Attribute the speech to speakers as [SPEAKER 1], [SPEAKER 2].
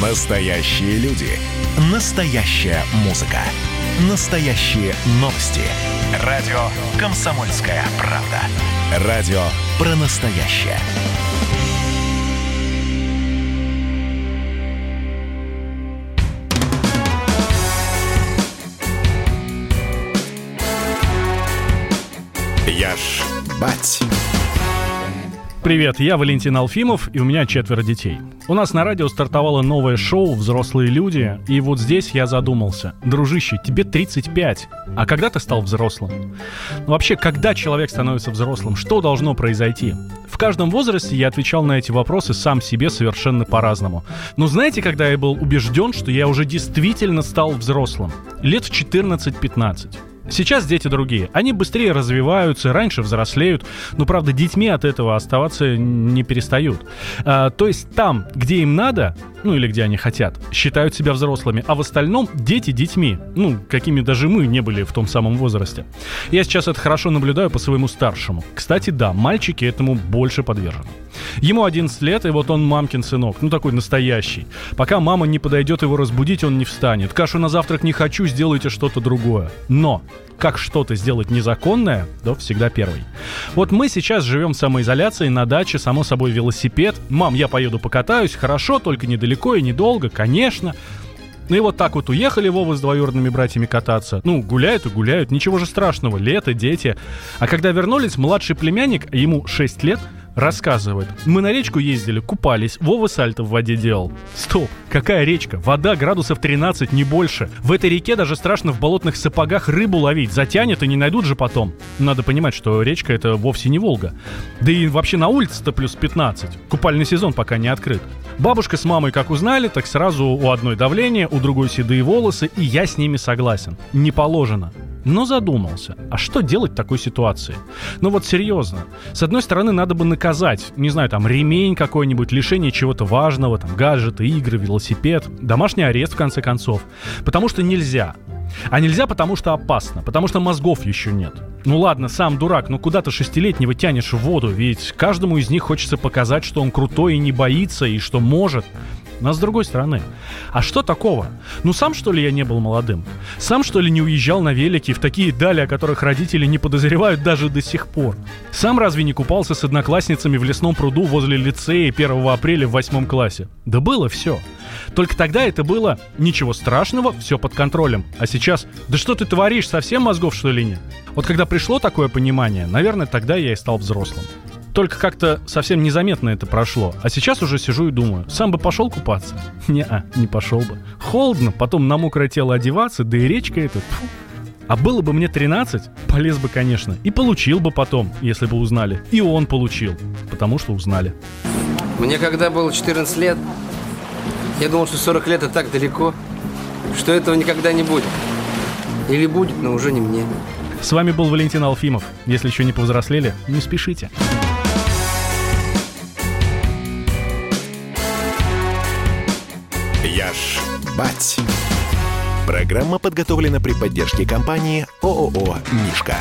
[SPEAKER 1] Настоящие люди. Настоящая музыка. Настоящие новости. Радио «Комсомольская правда». Радио про настоящее. Я ж бать.
[SPEAKER 2] Привет, я Валентин Алфимов, и у меня четверо детей. У нас на радио стартовало новое шоу «Взрослые люди», и вот здесь я задумался. Дружище, тебе 35, а когда ты стал взрослым? Ну, вообще, когда человек становится взрослым, что должно произойти? В каждом возрасте я отвечал на эти вопросы сам себе совершенно по-разному. Но знаете, когда я был убежден, что я уже действительно стал взрослым? Лет в 14-15. Сейчас дети другие. Они быстрее развиваются, раньше взрослеют, но, правда, детьми от этого оставаться не перестают. А, то есть там, где им надо, ну или где они хотят, считают себя взрослыми, а в остальном дети детьми, ну, какими даже мы не были в том самом возрасте. Я сейчас это хорошо наблюдаю по своему старшему. Кстати, да, мальчики этому больше подвержены. Ему 11 лет, и вот он мамкин сынок, ну такой настоящий. Пока мама не подойдет его разбудить, он не встанет. Кашу на завтрак не хочу, сделайте что-то другое. Но как что-то сделать незаконное, то всегда первый. Вот мы сейчас живем в самоизоляции, на даче, само собой, велосипед. Мам, я поеду покатаюсь, хорошо, только недалеко и недолго, конечно. Ну и вот так вот уехали Вова с двоюродными братьями кататься. Ну, гуляют и гуляют, ничего же страшного, лето, дети. А когда вернулись, младший племянник, ему 6 лет, рассказывает. Мы на речку ездили, купались, Вова сальто в воде делал. Стоп, какая речка? Вода градусов 13, не больше. В этой реке даже страшно в болотных сапогах рыбу ловить. Затянет и не найдут же потом. Надо понимать, что речка это вовсе не Волга. Да и вообще на улице-то плюс 15. Купальный сезон пока не открыт. Бабушка с мамой как узнали, так сразу у одной давление, у другой седые волосы, и я с ними согласен. Не положено. Но задумался, а что делать в такой ситуации? Ну вот серьезно. С одной стороны, надо бы наказать, не знаю, там ремень какой-нибудь, лишение чего-то важного, там гаджеты, игры, велосипед, домашний арест в конце концов. Потому что нельзя. А нельзя, потому что опасно, потому что мозгов еще нет. Ну ладно, сам дурак, но куда ты шестилетнего тянешь в воду, ведь каждому из них хочется показать, что он крутой и не боится, и что может. Но с другой стороны, а что такого? Ну сам что ли я не был молодым? Сам что ли не уезжал на велике в такие дали, о которых родители не подозревают даже до сих пор? Сам разве не купался с одноклассницами в лесном пруду возле лицея 1 апреля в восьмом классе? Да было все. Только тогда это было ничего страшного, все под контролем. А сейчас, да что ты творишь, совсем мозгов что ли нет? Вот когда пришло такое понимание, наверное, тогда я и стал взрослым. Только как-то совсем незаметно это прошло. А сейчас уже сижу и думаю, сам бы пошел купаться? Не-а, не пошел бы. Холодно, потом на мокрое тело одеваться, да и речка эта, фу. А было бы мне 13, полез бы, конечно. И получил бы потом, если бы узнали. И он получил, потому что узнали.
[SPEAKER 3] Мне когда было 14 лет, я думал, что 40 лет это так далеко, что этого никогда не будет. Или будет, но уже не мне.
[SPEAKER 2] С вами был Валентин Алфимов. Если еще не повзрослели, не спешите.
[SPEAKER 1] Ж бать. Программа подготовлена при поддержке компании ООО «Мишка».